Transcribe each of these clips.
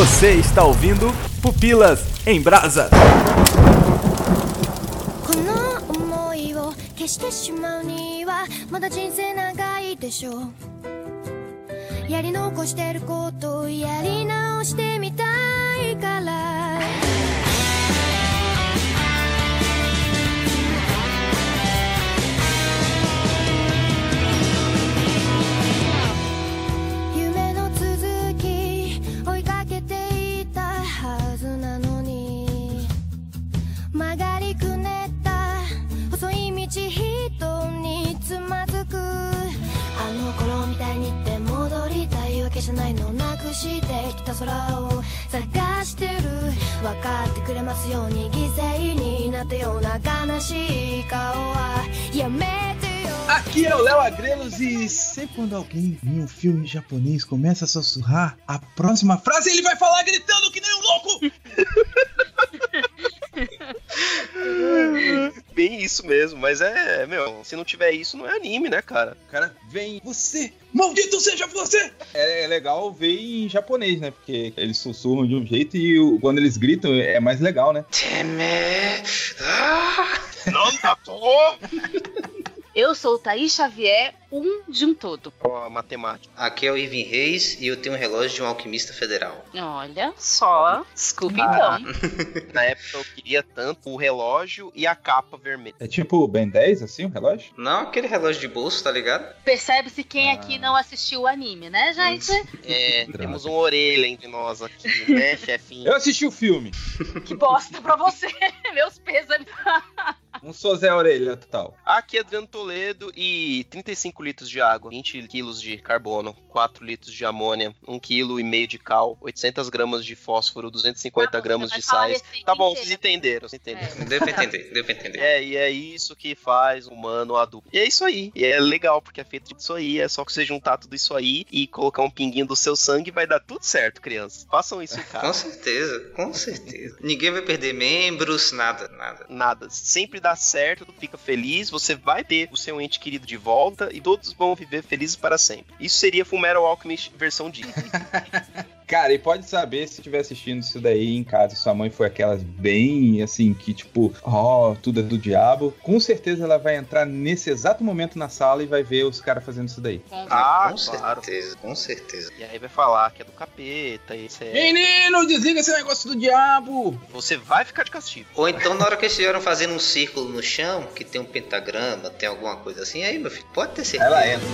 Você está ouvindo Pupilas em Brasa. この想いを消してしまうにはまだ人生長いでしょうやり残してることをやり直してみたいから た空を探してる分かってくれますように犠牲になったような悲しい顔はやめてよ Aqui é o Léo Agrelos e sempre quando alguém em um filme japonês começa a sussurrar, a próxima frase ele vai falar gritando que nem um louco! Bem isso mesmo, mas é, meu, se não tiver isso, não é anime, né, cara? O cara vem, você, maldito seja você! É, é legal ver em japonês, né? Porque eles sussurram de um jeito e o- quando eles gritam é mais legal, né? Não, tá Eu sou o Thaís Xavier, um de um todo. Ó, a matemática. Aqui é o Ivan Reis e eu tenho um relógio de um alquimista federal. Olha só, desculpe Ah. então. Na época eu queria tanto o relógio e a capa vermelha. É tipo Ben 10, assim, o relógio? Não aquele relógio de bolso, tá ligado? Percebe-se quem aqui não assistiu o anime, né, gente? É, temos um orelha entre nós aqui, né, chefinho? Eu assisti o filme. Que bosta pra você. Meus pêsames. Um sou Zé Orelha total. Aqui é Adriano Toledo e 35 litros de água, 20 quilos de carbono, 4 litros de amônia, 1 quilo e meio de cal, 800 gramas de fósforo, 250 Tá bom, gramas de sais. receita Tá bom, vocês entenderam, vocês entenderam. Deu pra entender, deu pra entender. É, e é isso que faz o humano adulto. E é isso aí. E é legal, porque é feito disso aí. É só que você juntar tudo isso aí e colocar um pinguinho do seu sangue vai dar tudo certo, crianças. Façam isso em Com casa. certeza, com certeza. Ninguém vai perder membros, nada, nada. Nada. Sempre dá certo, tu fica feliz, você vai ter o seu ente querido de volta e todos vão viver felizes para sempre. Isso seria Fullmetal Alchemist versão Disney. Cara, e pode saber se estiver assistindo isso daí em casa, sua mãe foi aquelas bem assim, que tipo, ó, tudo é do diabo. Com certeza ela vai entrar nesse exato momento na sala e vai ver os caras fazendo isso daí. Ah, com claro. certeza, com certeza. E aí vai falar que é do capeta, isso é... Menino, desliga esse negócio do diabo! Você vai ficar de castigo. Ou então na hora que eles estiveram fazendo um círculo no chão, que tem um pentagrama, tem alguma coisa assim, aí meu filho, pode ter certeza. Ela entra.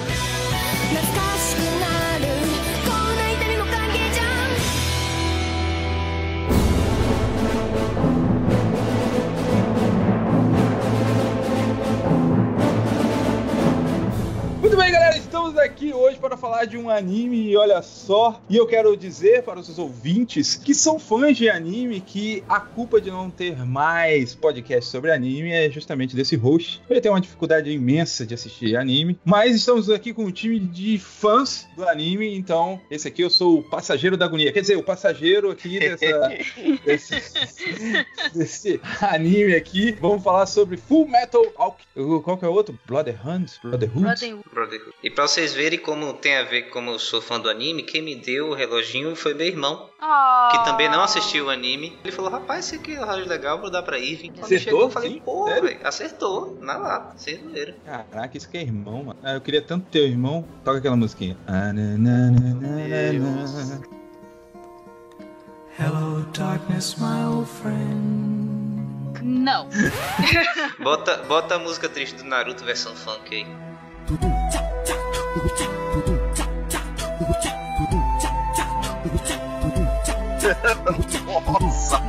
Bem, galera, estamos aqui hoje para falar de um anime e olha só, e eu quero dizer para os ouvintes que são fãs de anime que a culpa de não ter mais podcast sobre anime é justamente desse host. Ele tem uma dificuldade imensa de assistir anime, mas estamos aqui com um time de fãs do anime, então esse aqui eu sou o passageiro da agonia, quer dizer, o passageiro aqui dessa, desse, desse anime aqui. Vamos falar sobre Full Metal Alchemist. Qual que é o outro? Brotherhood? Brotherhood? Brotherhood. E pra vocês verem como tem a ver como eu sou fã do anime, quem me deu o reloginho foi meu irmão, Ah. que também não assistiu o anime. Ele falou, rapaz, esse aqui é um relógio legal, vou dar pra Irving. Quando Acertou? chegou, eu falei, Sim? pô, acertou, na lata, sem zoeira. Caraca, isso que é irmão, mano. Ah, eu queria tanto ter um irmão. Toca aquela musiquinha. Ah, na, na, na. Hello, darkness, my old friend. Não. Bota, bota a música triste do Naruto versão funk aí. Nossa,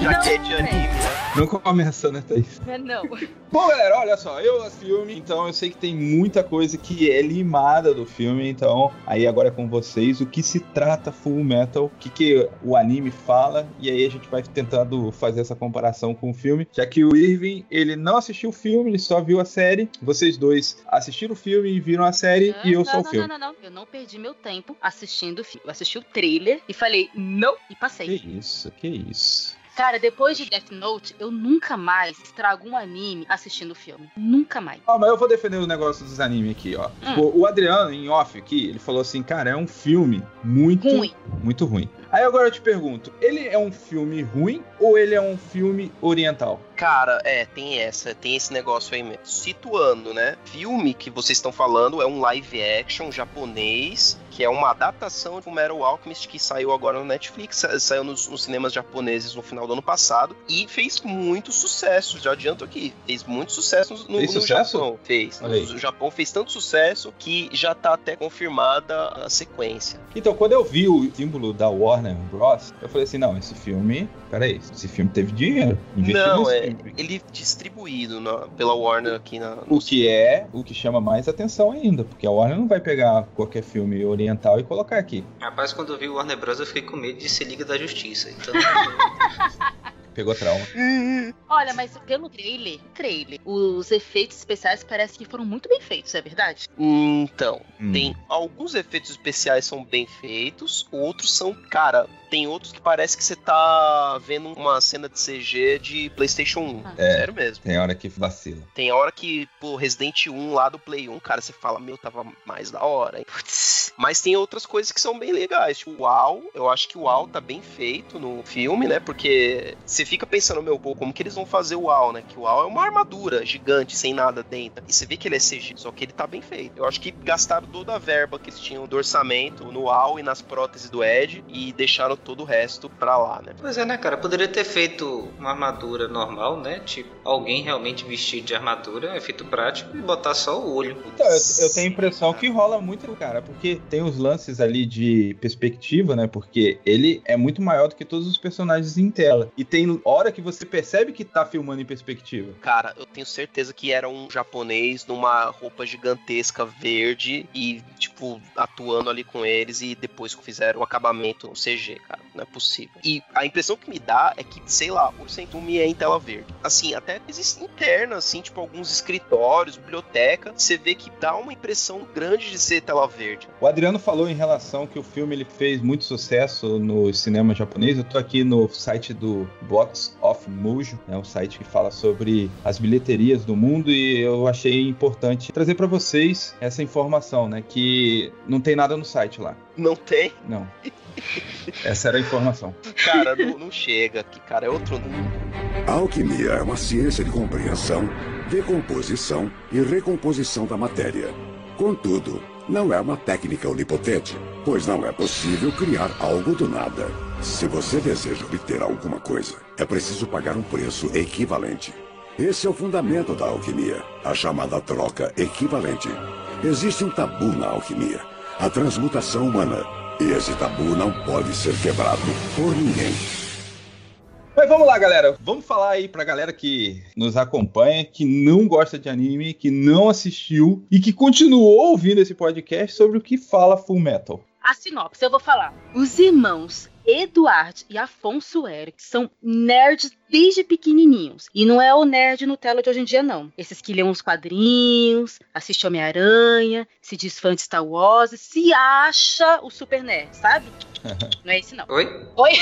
já que é de anime, né? Não começa, né, Thaís? Não. Bom, galera, olha só, eu assisti o filme, então eu sei que tem muita coisa que é limada do filme, então aí agora é com vocês o que se trata Full Metal, o que, que o anime fala, e aí a gente vai tentando fazer essa comparação com o filme, já que o Irving, ele não assistiu o filme, ele só viu a série, vocês dois assistiram o filme e viram a série, e eu não, só o não, filme. não, não, não. Eu não perdi meu tempo assistindo o filme. Eu assisti o trailer e falei não e Que passei. isso, que isso. Cara, depois de Death Note, eu nunca mais estrago um anime assistindo o filme. Nunca mais. Ó, mas eu vou defender o negócio dos animes aqui, ó. Hum. O, o Adriano, em off aqui, ele falou assim, cara, é um filme muito Ruim. muito ruim. Aí agora eu te pergunto, ele é um filme ruim ou ele é um filme oriental? Cara, é, tem essa, tem esse negócio aí mesmo. Situando, né? Filme que vocês estão falando é um live action japonês, que é uma adaptação de um Metal Alchemist que saiu agora no Netflix, sa- saiu nos, nos cinemas japoneses no final do ano passado e fez muito sucesso. Já adianto aqui, fez muito sucesso no, Fez no sucesso? Japão. Fez. O Japão fez tanto sucesso que já tá até confirmada a sequência. Então, quando eu vi o símbolo da Warner Bros, eu falei assim, não, esse filme, peraí, esse filme teve dinheiro. Não, é. Ele distribuído na- pela Warner aqui na. O que é o que chama mais atenção ainda, porque a Warner não vai pegar qualquer filme oriental e colocar aqui. Rapaz, quando eu vi o Warner Bros, eu fiquei com medo de ser Liga da Justiça. Então, Pegou trauma. Olha, mas pelo trailer, trailer, os efeitos especiais parecem que foram muito bem feitos, é verdade? Então, Hum. tem alguns efeitos especiais são bem feitos, outros são, cara, tem outros que parece que você tá vendo uma cena de CG de PlayStation 1. Ah. É. Sério mesmo. Tem hora que vacila. Tem hora que, pô, Resident 1 lá do Play 1, cara, você fala, meu, tava mais da hora, hein? Putz. Mas tem outras coisas que são bem legais. Tipo, o UAU, eu acho que o UAU tá bem feito no filme, né? Porque você fica pensando, meu, pô, como que eles vão fazer o UAU, né? Que o UAU é uma armadura gigante, sem nada dentro. E você vê que ele é CG, só que ele tá bem feito. Eu acho que gastaram toda a verba que eles tinham do orçamento no UAU e nas próteses do Ed e deixaram todo o resto pra lá, né? pois é, né, cara? Poderia ter feito uma armadura normal, né? Tipo, alguém realmente vestido de armadura, efeito prático, e botar só o olho. Então, eu, eu tenho a impressão que rola muito, cara, porque tem os lances ali de perspectiva, né? Porque ele é muito maior do que todos os personagens em tela. E tem hora que você percebe que tá filmando em perspectiva. Cara, eu tenho certeza que era um japonês numa roupa gigantesca verde e, tipo, atuando ali com eles e depois que fizeram o acabamento no CG, cara. Não é possível. E a impressão que me dá é que, sei lá, o Sentume é em tela verde. Assim, até coisas internas, assim, tipo alguns escritórios, biblioteca, você vê que dá uma impressão grande de ser tela verde. O Adriano falou em relação que o filme ele fez muito sucesso no cinema japonês. Eu tô aqui no site do Box of Mojo, é um site que fala sobre as bilheterias do mundo e eu achei importante trazer pra vocês essa informação, né? Que não tem nada no site lá. Não tem? Não. Essa era a informação. Cara, não, não chega aqui, cara. É outro mundo. A alquimia é uma ciência de compreensão, decomposição e recomposição da matéria. Contudo, não é uma técnica onipotente, pois não é possível criar algo do nada. Se você deseja obter alguma coisa, é preciso pagar um preço equivalente. Esse é o fundamento da alquimia, a chamada troca equivalente. Existe um tabu na alquimia, a transmutação humana. E esse tabu não pode ser quebrado por ninguém. Mas vamos lá, galera. Vamos falar aí pra galera que nos acompanha, que não gosta de anime, que não assistiu e que continuou ouvindo esse podcast sobre o que fala Full Metal. A sinopse, eu vou falar. Os irmãos Eduard e Afonso Eric são nerds desde pequenininhos. E não é o nerd Nutella de hoje em dia, não. Esses que lêem os quadrinhos, assiste Homem-Aranha, se diz fã de Star Wars, se acha o super nerd, sabe? Não é esse, não. Oi? Oi?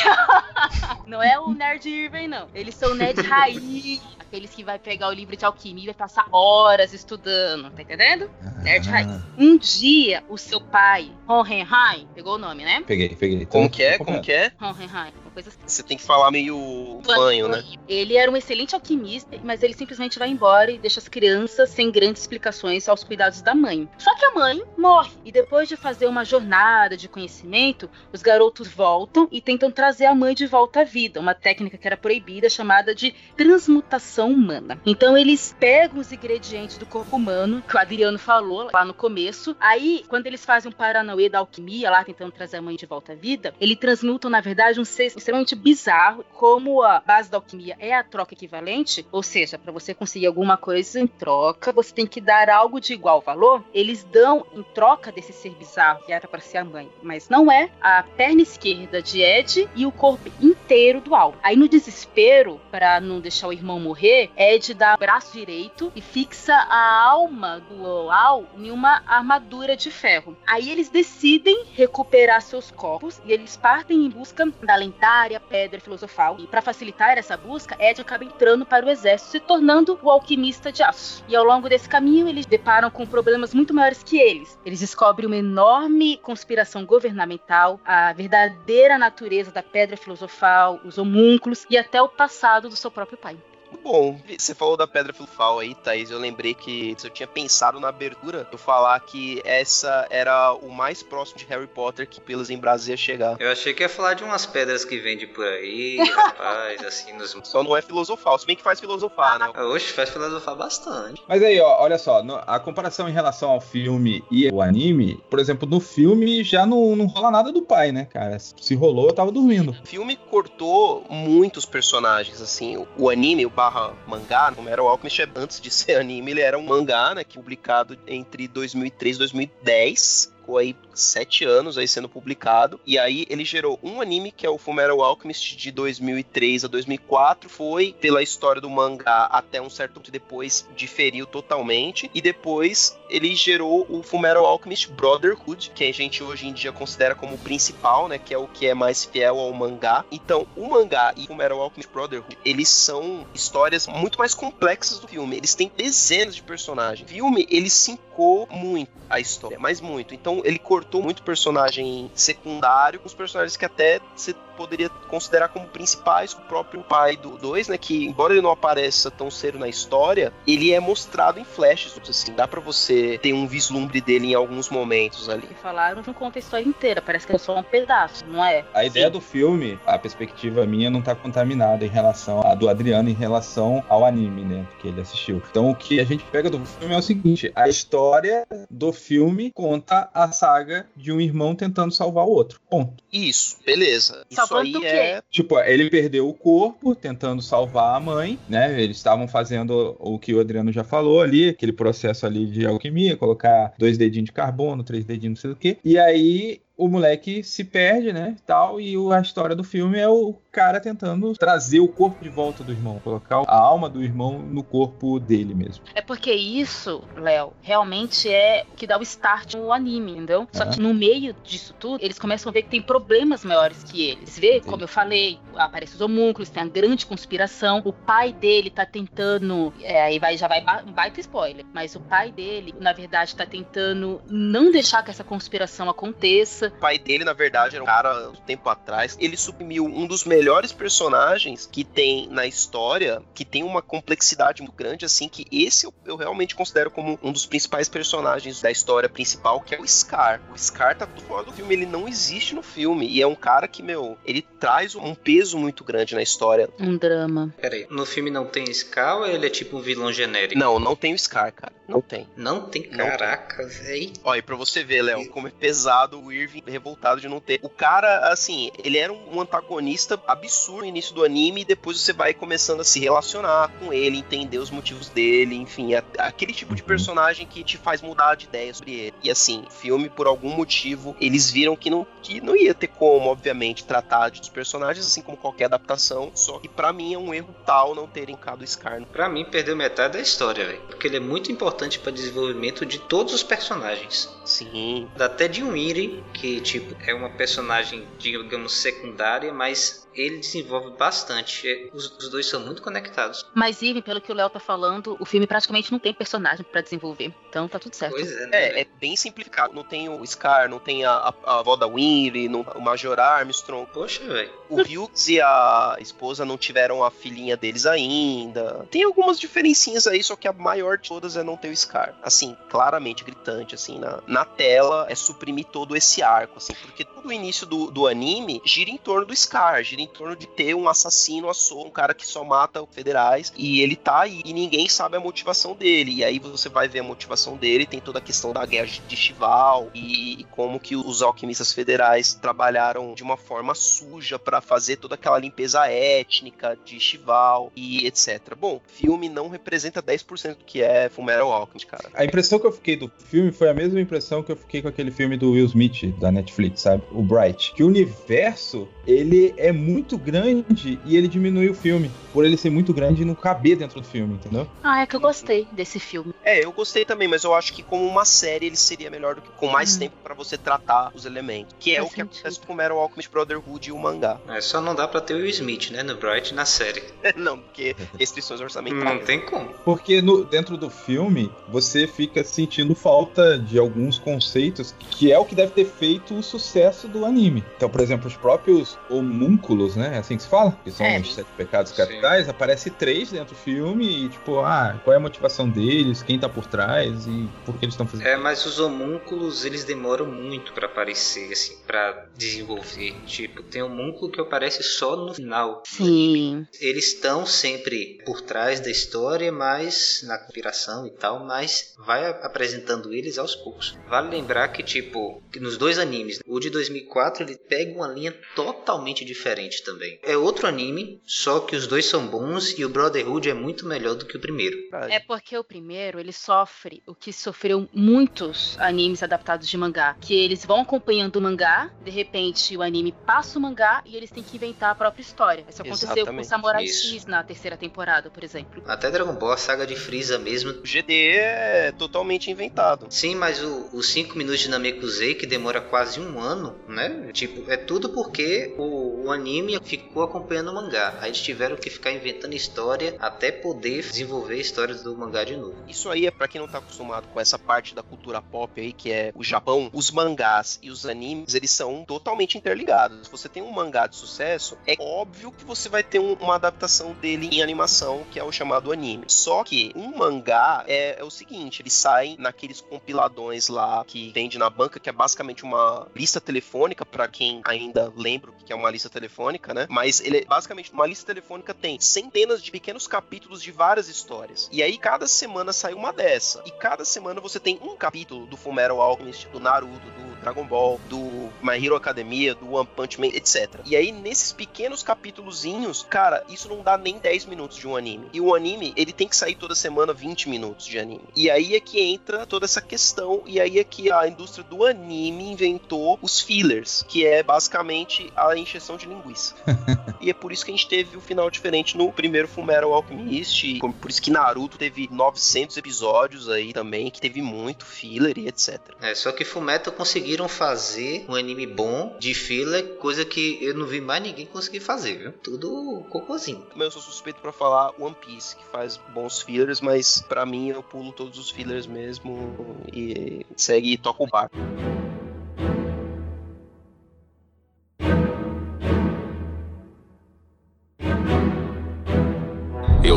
não é o nerd Irving, não. Eles são nerd raiz. Aqueles que vai pegar o livro de alquimia e vai passar horas estudando. Tá entendendo? Nerd raiz. Um dia, o seu pai, Hohenheim, pegou o nome, né? Peguei, peguei. Como que é? Como que é? Hohenheim, uma coisa assim. Você tem que falar meio banho, né? Ele era um excelente alquimista, mas ele simplesmente vai embora e deixa as crianças sem grandes explicações aos cuidados da mãe. Só que a mãe morre, e depois de fazer uma jornada de conhecimento, os garotos voltam e tentam trazer a mãe de volta à vida, uma técnica que era proibida chamada de transmutação humana. Então eles pegam os ingredientes do corpo humano, que o Adriano falou lá no começo, aí quando eles fazem um paranauê da alquimia lá tentando trazer a mãe de volta à vida, eles transmutam na verdade um ser extremamente bizarro, como a base da alquimia é a troca equivalente, ou seja, para você conseguir alguma coisa em troca, você tem que dar algo de igual valor. Eles dão em troca desse ser bizarro que era para ser a mãe, mas não é a perna esquerda de Ed e o corpo inteiro do Al. Aí no desespero, para não deixar o irmão morrer, Ed dá o braço direito e fixa a alma do Al em uma armadura de ferro. Aí eles decidem recuperar seus corpos e eles partem em busca da lendária pedra filosofal. E para facilitar essa busca, Ed acaba entrando para o exército, se tornando o alquimista de aço. E ao longo desse caminho, eles deparam com problemas muito maiores que eles. Eles descobrem uma enorme conspiração governamental, a verdadeira natureza da pedra filosofal, os homúnculos e até o passado do seu próprio pai. Bom, você falou da Pedra Filosofal aí, Thaís. Eu lembrei que eu tinha pensado na abertura eu falar que essa era o mais próximo de Harry Potter que pelos em Brasília chegar. Eu achei que ia falar de umas pedras que vende por aí, rapaz, assim, nos. Só não é filosofal, se bem que faz filosofar, né? Oxe, faz filosofar bastante. Mas aí, ó, olha só, no- a comparação em relação ao filme e o anime, por exemplo, no filme já não, não rola nada do pai, né, cara? Se rolou, eu tava dormindo. O filme cortou muitos personagens, assim. O, o anime, o barra mangá, como era o Alchemist, antes de ser anime, ele era um mangá, né? Que publicado entre 2003 e 2010. Ficou aí sete anos aí sendo publicado. E aí ele gerou um anime, que é o Fullmetal Alchemist, de 2003 a 2004. Foi pela história do mangá até um certo ponto depois diferiu totalmente. E depois ele gerou o Fullmetal Alchemist Brotherhood, que a gente hoje em dia considera como o principal, né? Que é o que é mais fiel ao mangá. Então, o mangá e o Fullmetal Alchemist Brotherhood, eles são histórias muito mais complexas do filme. Eles têm dezenas de personagens. O filme, ele sincou muito a história, mas muito. Então, ele cortou muito personagem secundário, com os personagens que até você poderia considerar como principais, o próprio pai do 2, né, que embora ele não apareça tão cedo na história, ele é mostrado em flashes, assim, dá pra você ter um vislumbre dele em alguns momentos ali. Que falaram não conta a história inteira, parece que é só um pedaço, não é? A ideia Sim. do filme, a perspectiva minha não tá contaminada em relação a do Adriano em relação ao anime, né? Porque ele assistiu. Então o que a gente pega do filme é o seguinte: a história do filme conta a saga de um irmão tentando salvar o outro. Ponto. Isso, beleza. Isso Salvando aí quê? é Tipo, ele perdeu o corpo tentando salvar a mãe, né? Eles estavam fazendo o que o Adriano já falou ali, aquele processo ali de alquimia, colocar dois dedinhos de carbono, três dedinhos não sei o quê. E aí o moleque se perde, né, tal, e a história do filme é o cara tentando trazer o corpo de volta do irmão, colocar a alma do irmão no corpo dele mesmo. É porque isso, Léo, realmente é o que dá o start no anime, entendeu? Só Aham. que no meio disso tudo, eles começam a ver que tem problemas maiores que eles. Vê, como eu falei, aparecem os homúnculos, tem a grande conspiração. O pai dele tá tentando. É, aí vai, já vai um baita spoiler. Mas o pai dele, na verdade, tá tentando não deixar que essa conspiração aconteça. O pai dele, na verdade, era um cara um tempo atrás. Ele suprimiu um dos melhores personagens que tem na história, que tem uma complexidade muito grande, assim, que esse eu, eu realmente considero como um dos principais personagens da história principal, que é o Scar. O Scar tá fora do filme, ele não existe no filme. E é um cara que, meu, ele traz um peso muito grande na história. Um drama. Pera aí, no filme não tem Scar ou ele é tipo um vilão genérico? Não, não tem o Scar, cara. Não tem. Não tem? Caraca, véi. Olha, e pra você ver, Léo, como é pesado o Irving revoltado de não ter. O cara, assim, ele era um antagonista absurdo no início do anime e depois você vai começando a se relacionar com ele, entender os motivos dele, enfim, é aquele tipo de Uhum. personagem que te faz mudar de ideia sobre ele. E assim, o filme, por algum motivo, eles viram que não, que não ia ter como, obviamente, tratar dos personagens assim como qualquer adaptação, só que pra mim é um erro tal não terem cada o Scar. Pra mim, perdeu metade da história, velho. Porque ele é muito importante para desenvolvimento de todos os personagens. Sim, Até de um Iri, que tipo é uma personagem, digamos, secundária, mas ele desenvolve bastante. É, Os, os dois são muito conectados. Mas, Ivan, pelo que o Léo tá falando, o filme praticamente não tem personagem pra desenvolver. Então tá tudo certo. Pois é, né? É, é bem simplificado. Não tem o Scar, não tem a, a, a avó da Winry, não- o Major Armstrong. Poxa, velho. O Hughes e a esposa não tiveram a filhinha deles ainda. Tem algumas diferencinhas aí, só que a maior de todas é não ter o Scar. Assim, claramente gritante, assim, na, na tela, é suprimir todo esse arco, assim, porque todo o início do, do anime gira em torno do Scar, gira em torno de ter um assassino um cara que só mata federais, e ele tá aí, e ninguém sabe a motivação dele. E aí você vai ver a motivação dele, tem toda a questão da guerra de Chival, e, como que os alquimistas federais trabalharam de uma forma suja pra fazer toda aquela limpeza étnica de Chival e etc. Bom, filme não representa 10% do que é Fullmetal Alchemist, cara. A impressão que eu fiquei do filme foi a mesma impressão que eu fiquei com aquele filme do Will Smith, da Netflix, sabe? O Bright. Que o universo, ele é muito grande e ele diminui o filme. Por ele ser muito grande e não caber dentro do filme, entendeu? Ah, é que eu gostei desse filme. É, eu gostei também, mas eu acho que como uma série ele seria melhor do que com mais Hum. tempo pra você tratar os elementos. Que é Faz o que sentido. acontece com o Metal Alchemist Brotherhood e o mangá. É, só não dá pra ter o Will Smith, né, no Bright na série. Não, porque restrições orçamentárias. Não tem como. Porque no- dentro do filme, você fica sentindo falta de alguns conceitos que é o que deve ter feito o sucesso do anime. Então, por exemplo, os próprios homúnculos, né? É assim que se fala? Que são É. os sete pecados Sim. capitais. Aparece três dentro do filme e, tipo, ah, qual é a motivação deles, quem tá por trás e por que eles estão fazendo. É, mas os homúnculos, eles demoram muito pra aparecer, assim, pra desenvolver. Tipo, tem homúnculo que aparece só no final. Sim. Eles estão sempre por trás da história, mas na conspiração e tal, mas vai apresentando eles aos poucos. Vale lembrar que, tipo, que nos dois animes, o de 2004 ele pega uma linha totalmente diferente também. É outro anime, só que os dois são bons e o Brotherhood é muito melhor do que o primeiro. É porque o primeiro, ele sofre o que sofreu muitos animes adaptados de mangá. Que eles vão acompanhando o mangá, de repente o anime passa o mangá e eles têm que inventar a própria história. Isso aconteceu com Exatamente. Samurai Isso. X na terceira temporada, por exemplo. Até Dragon Ball, a saga de Freeza mesmo, O GD é totalmente inventado. Sim, mas o- os 5 minutos de Namekusei, que demora quase um ano, né? Tipo, é tudo porque o, o anime ficou acompanhando o mangá. Aí eles tiveram que ficar inventando história até poder desenvolver a história do mangá de novo. Isso aí é pra quem não tá acostumado com essa parte da cultura pop aí, que é o Japão, os mangás e os animes, eles são totalmente interligados. Se você tem um mangá de sucesso, é óbvio que você vai ter um- uma adaptação dele em animação, que é o chamado anime. Só que um mangá é, é o seguinte, ele sai naqueles compiladões lá que vende na banca, que é basicamente uma lista telefônica, pra quem ainda lembra o que é uma lista telefônica, né? Mas ele é basicamente uma lista telefônica tem centenas de pequenos capítulos de várias histórias. E aí cada semana sai uma dessa. E cada semana você tem um capítulo do Fullmetal Alchemist, do Naruto, do Dragon Ball, do My Hero Academia, do One Punch Man, etc. E aí nesses pequenos capítulozinhos, cara, isso não dá nem 10 minutos de um anime. E o anime, ele tem que sair toda semana 20 minutos de anime. E aí é que entra toda essa questão e aí é que a indústria do anime inventou os fillers, que é basicamente a encheção de linguiça. E é por isso que a gente teve o final diferente no primeiro Fullmetal Alchemist. e Por isso que Naruto teve 900 episódios aí também, que teve muito filler e etc. É, só que Fullmetal conseguiram fazer um anime bom de filler, coisa que eu não vi mais ninguém conseguir fazer, viu? Tudo cocôzinho. Mas eu sou suspeito pra falar One Piece, que faz bons fillers, mas pra mim eu pulo todos os fillers mesmo e segue e toca o barco.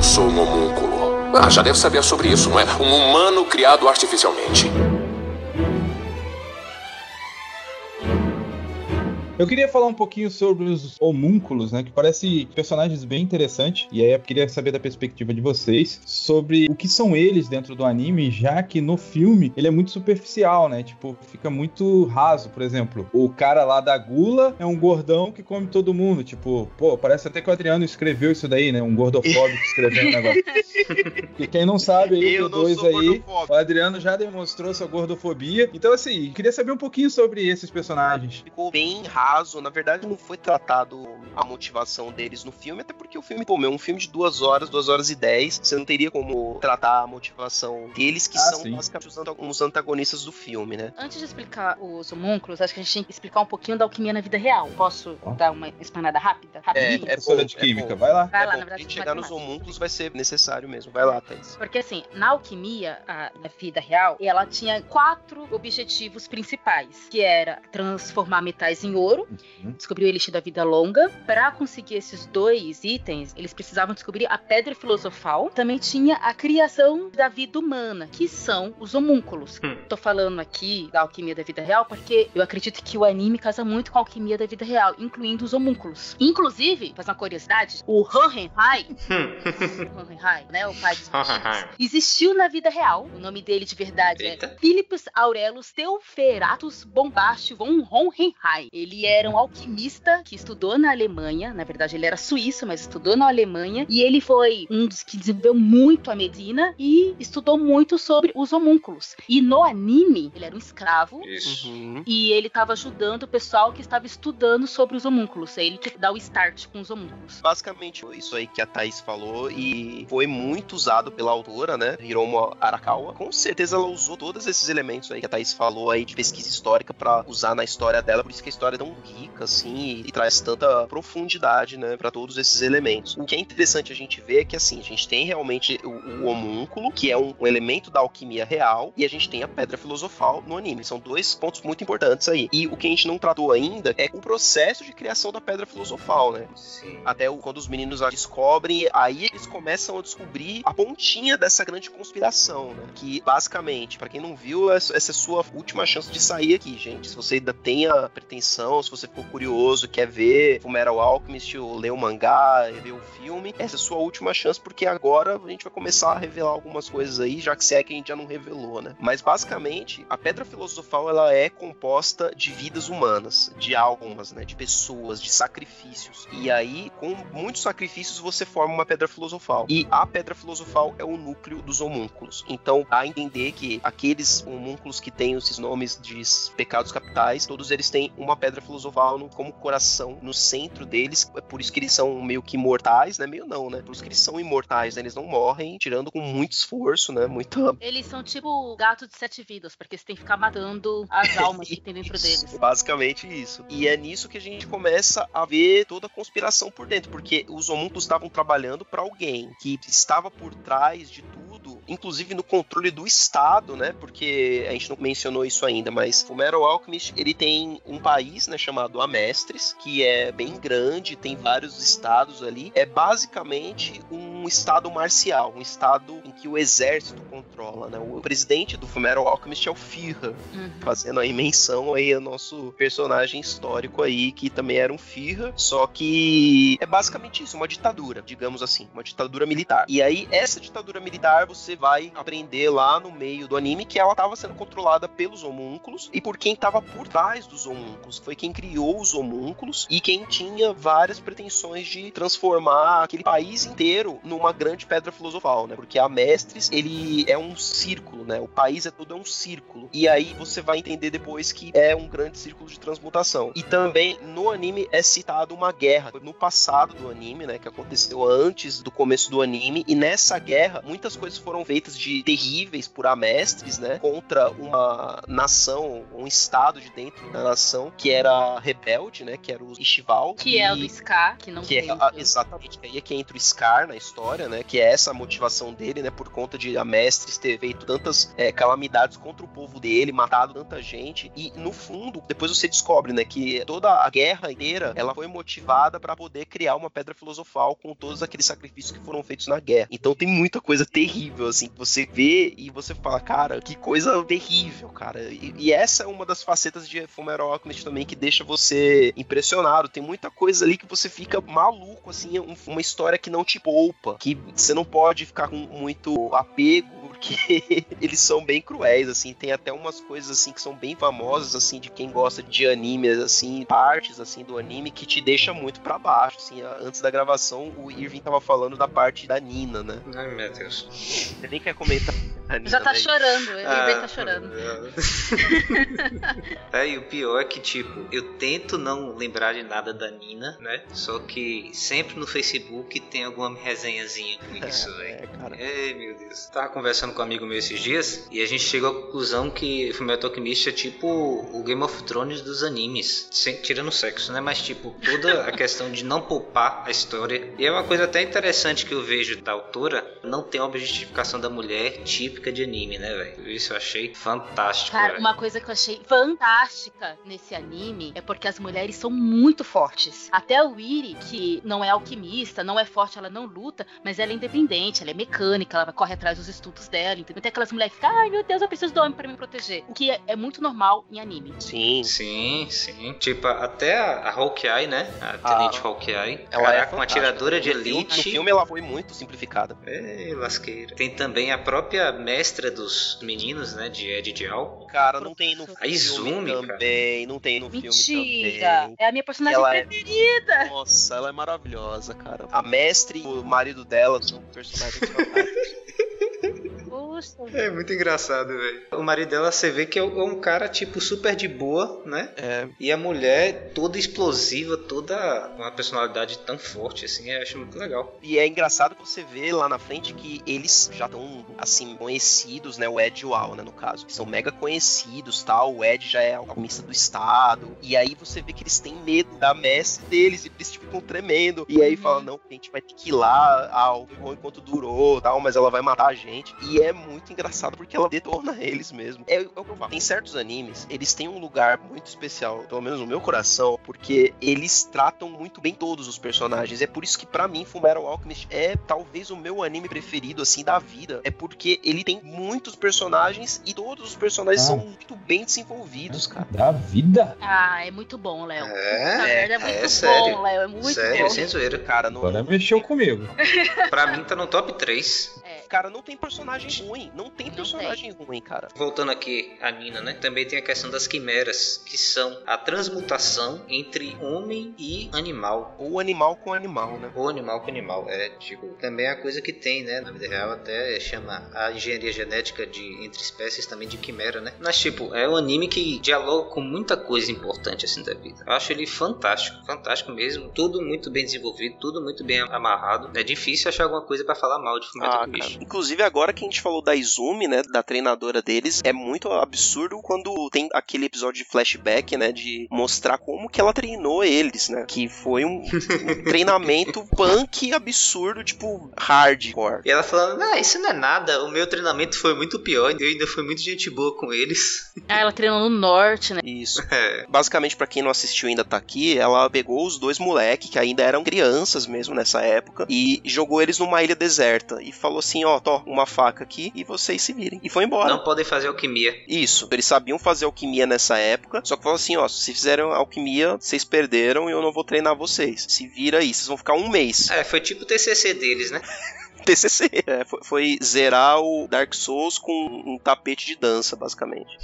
Sou um homúnculo. Ah, já deve saber sobre isso, não é? Um humano criado artificialmente. Eu queria falar um pouquinho sobre os homúnculos, né? Que parece personagens bem interessantes. E aí eu queria saber da perspectiva de vocês sobre o que são eles dentro do anime, já que no filme ele é muito superficial, né? Tipo, fica muito raso. Por exemplo, o cara lá da gula é um gordão que come todo mundo. Tipo, pô, parece até que o Adriano escreveu isso daí, né? Um gordofóbico escrevendo negócio. E quem não sabe aí, Eu dois aí, gordofóbico. o Adriano já demonstrou sua gordofobia. Então, assim, queria saber um pouquinho sobre esses personagens. ficou bem raso. Na verdade, não foi tratado a motivação deles no filme, até porque o filme, pô, meu, é um filme de duas horas, duas horas e dez. Você não teria como tratar a motivação deles, que Ah, são sim. basicamente os, anta- os antagonistas do filme, né? Antes de explicar os homúnculos, acho que a gente tem que explicar um pouquinho da alquimia na vida real. Posso Ó. dar uma explanada rápida? Rapidinho? Professora bom, de química, bom. vai lá. Vai é lá, bom, na verdade, a gente chegar nos homúnculos vai ser necessário mesmo. Vai lá, Thaís. Porque assim, na alquimia, a, na vida real, ela tinha quatro objetivos principais, que era transformar metais em ouro, Uhum. descobrir o elixir da vida longa. Para conseguir esses dois itens, eles precisavam descobrir a pedra filosofal. Também tinha a criação da vida humana, que são os homúnculos. Hum. Tô falando aqui da alquimia da vida real porque eu acredito que o anime casa muito com a alquimia da vida real, incluindo os homúnculos. Inclusive, faz uma curiosidade, o Hohenheim, Hohenheim, né, o pai dos existiu na vida real. O nome dele de verdade Eita. é Philippus Aurelus Teuferatus Bombastio von Hohenheim. Ele ele era um alquimista que estudou na Alemanha. Na verdade, ele era suíço, mas estudou na Alemanha. E ele foi um dos que desenvolveu muito a medicina e estudou muito sobre os homúnculos. E no anime, ele era um escravo. Isso. Uhum. E ele estava ajudando o pessoal que estava estudando sobre os homúnculos. Aí ele que dá o start com os homúnculos. Basicamente, isso aí que a Thaís falou e foi muito usado pela autora, né? Hiromo Arakawa. Com certeza ela usou todos esses elementos aí que a Thaís falou aí de pesquisa histórica pra usar na história dela. Por isso que a história é tão rica, assim, e, e traz tanta profundidade, né? Pra todos esses elementos. O que é interessante a gente ver é que, assim, a gente tem realmente o, o homúnculo, que é um, um elemento da alquimia real, e a gente tem a pedra filosofal no anime. São dois pontos muito importantes aí. E o que a gente não tratou ainda é o processo de criação da pedra filosofal, né? Sim. Até o- quando os meninos a descobrem, aí eles começam a descobrir a pontinha dessa grande conspiração, né? Que basicamente, pra quem não viu, essa essa é a sua última chance de sair aqui, gente. Se você ainda tem a pretensão, se você ficou curioso, quer ver Fullmetal Alchemist, ou ler o mangá, ver o filme, essa é a sua última chance, porque agora a gente vai começar a revelar algumas coisas aí, já que se é que a gente já não revelou, né? Mas basicamente, a pedra filosofal ela é composta de vidas humanas, de almas, né? De pessoas, de sacrifícios. E aí, com muitos sacrifícios, você forma uma pedra filosofal. E a pedra filosofal é o núcleo dos homúnculos. Então, a entender que aqueles homúnculos que têm esses nomes de pecados capitais, todos eles têm uma pedra filosofal no- como coração no centro deles. É por isso que eles são meio que imortais, né? Meio não, né? Por isso que eles são imortais, né? Eles não morrem, tirando com muito esforço, né? Muita Eles são tipo o gato de sete vidas, porque você tem que ficar matando as almas que tem dentro Isso, deles. Basicamente isso. E é nisso que a gente começa a ver toda a conspiração por dentro, porque os homúnculos estavam trabalhando para alguém que estava por trás de tudo, inclusive no controle do Estado, né? Porque a gente não mencionou isso ainda, mas Fullmetal Alchemist, ele tem um país, né, chamado Amestres, que é bem grande, tem vários estados ali. É basicamente um estado marcial, um estado em que o exército controla, né? O presidente do Fullmetal Alchemist é o Führer, Uhum. fazendo aí menção aí ao nosso personagem histórico aí, que também era um Führer, só que é basicamente isso, uma ditadura, digamos assim, uma ditadura militar. E aí, essa ditadura militar, você vai aprender lá no meio do anime que ela estava sendo controlada pelos homúnculos e por quem estava por trás dos homúnculos, foi quem criou os homúnculos e quem tinha várias pretensões de transformar aquele país inteiro numa grande pedra filosofal, né? Porque a Mestres, ele é um círculo, né? O país é todo é um círculo. E aí você vai entender depois que é um grande círculo de transmutação. E também no anime é citado uma guerra no passado do anime, né? Que aconteceu antes do começo do anime. E nessa guerra, muitas coisas foram feitas de terríveis por Amestres, né? Contra uma nação, um estado de dentro da nação que era rebelde, né? Que era o Ishival. Que é o do Ska, que não que é tem. a- exatamente que aí é que entra o Scar na história, né? Que é essa a motivação dele, né? Por conta de Amestres ter feito tantas é, calamidades contra o povo dele, matado tanta gente. E no fundo, depois você descobre, né? Que toda a guerra inteira ela foi motivada para poder criar uma pedra filosofal com todos aqueles sacrifícios que foram feitos na guerra. Então tem muita coisa terrível, assim, que você vê e você fala, cara, que coisa terrível, cara. E, e essa é uma das facetas de Fullmetal Alchemist também que deixa você impressionado. Tem muita coisa ali que você fica maluco, assim, é um- uma história que não te poupa, que você não pode ficar com muito apego, porque eles são bem cruéis, assim, tem até umas coisas assim que são bem famosas, assim, de quem gosta de animes, assim, partes assim do anime que te deixa muito pra baixo, assim, antes da gravação o Irving tava falando da parte da Nina, né? Ai, meu Deus. Você nem quer comentar Já tá chorando, ele Ah, tá chorando. É, e o pior é que, tipo, eu tento não lembrar de nada da Nina, né? Só que sempre no Facebook tem alguma resenhazinha com isso, velho. É, cara. Ai, meu Deus. Tava conversando com um amigo meu esses dias e a gente chegou à conclusão que Fullmetal Alchemist é tipo o Game of Thrones dos animes. Sem, tirando o sexo, né? Mas, tipo, toda a questão de não poupar a história. E é uma coisa até interessante que eu vejo da autora, não tem uma objetificação da mulher típica de anime, né, velho? Isso eu achei fantástico, Cara, velho. uma coisa que eu achei fantástica nesse anime é porque as mulheres são muito fortes. Até a Wiri, que não é alquimista, não é forte, ela não luta, mas ela é independente, ela é mecânica, ela corre atrás dos estudos dela, entendeu? Tem aquelas mulheres que ficam, ai meu Deus, eu preciso do homem pra me proteger. O que é, é muito normal em anime. Sim. Sim, sim. Tipo, até a, a Hawkeye, né? A Tenente Hawkeye. Ela é Caraca, uma fantástica. atiradora de elite. No filme ela foi muito simplificada. É, lasqueira. Tem também a própria mestra dos meninos, né? De Ed Dial. Cara, não tem no A filme Izumi, cara. também, não tem no filme Mentira! também. É a minha personagem Ela é- preferida. Nossa, ela é maravilhosa, cara. A mestre e o marido dela são personagens fantásticos. É muito engraçado, velho. O marido dela, você vê que é um cara, tipo, super de boa, né? É, E a mulher toda explosiva, toda uma personalidade tão forte, assim, eu acho muito legal. E é engraçado que você vê lá na frente que eles já estão, assim, conhecidos, né? O Ed e o Al, né, no caso. São mega conhecidos, tal. O Ed já é alquimista do Estado. E aí você vê que eles têm medo da mestre deles. E eles tipo, ficam tremendo. E aí fala, não, a gente vai ter que ir lá. Al, bom enquanto durou, tal. Mas ela vai matar a gente. E é muito engraçado porque ela detona eles mesmo. É, é o que eu falo. Tem certos animes, eles têm um lugar muito especial, pelo menos no meu coração, porque eles tratam muito bem todos os personagens. É por isso que pra mim Fullmetal Alchemist é talvez o meu anime preferido assim da vida. É porque ele tem muitos personagens e todos os personagens Ah. são muito bem desenvolvidos, cara. Da vida. Ah, é muito bom, Léo. É, merda, é muito é bom, sério. Léo. É muito Sério, bom. sem zoeira. Cara, não, Agora mexeu comigo. Pra mim tá no top 3. É. cara, não tem personagem ruim. Não tem Não personagem ruim, cara. Voltando aqui a Nina, né? Também tem a questão das quimeras, que são a transmutação entre homem e animal. Ou animal com animal, né? Ou animal com animal. É, tipo, também é a coisa que tem, né? Na vida real até chama a engenharia genética de entre espécies também de quimera, né? Mas, tipo, é um anime que dialoga com muita coisa importante, assim, da vida. Eu acho ele fantástico, fantástico mesmo. Tudo muito bem desenvolvido, tudo muito bem amarrado. É difícil achar alguma coisa pra falar mal de Fullmetal Ah. Inclusive, agora que a gente falou da Izumi, né? Da treinadora deles, é muito absurdo quando tem aquele episódio de flashback, né? De mostrar como que ela treinou eles, né? Que foi um, um treinamento punk absurdo, tipo, hardcore. E ela falando, ah, isso não é nada, o meu treinamento foi muito pior, eu ainda fui muito gente boa com eles. Ah, ela treinou no norte, né? Isso. É. Basicamente, pra quem não assistiu ainda tá aqui, ela pegou os dois moleques, que ainda eram crianças mesmo nessa época, e jogou eles numa ilha deserta. E falou assim: ó, tô, uma faca aqui e vocês se virem. E foi embora. Não podem fazer alquimia. Isso, eles sabiam fazer alquimia nessa época, só que falou assim, ó, se fizeram alquimia, vocês perderam e eu não vou treinar vocês. Se vira aí, vocês vão ficar um mês. É, foi tipo o TCC deles, né? TCC. É, foi, foi zerar o Dark Souls com um tapete de dança, basicamente.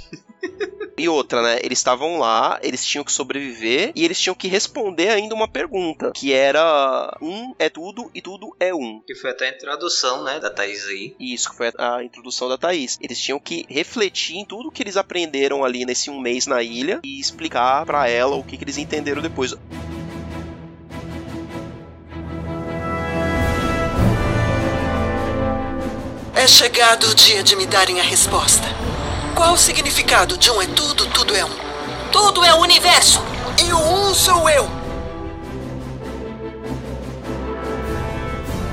e outra, né? Eles estavam lá, eles tinham que sobreviver e eles tinham que responder ainda uma pergunta, que era um é tudo e tudo é um. Que foi até a introdução, né, da Thaís aí. Isso, que foi a a introdução da Thaís. Eles tinham que refletir em tudo que eles aprenderam ali nesse um mês na ilha e explicar pra ela o que, que eles entenderam depois. É chegado o dia de me darem a resposta. Qual o significado de um é tudo, tudo é um? Tudo é o universo! E o um sou eu!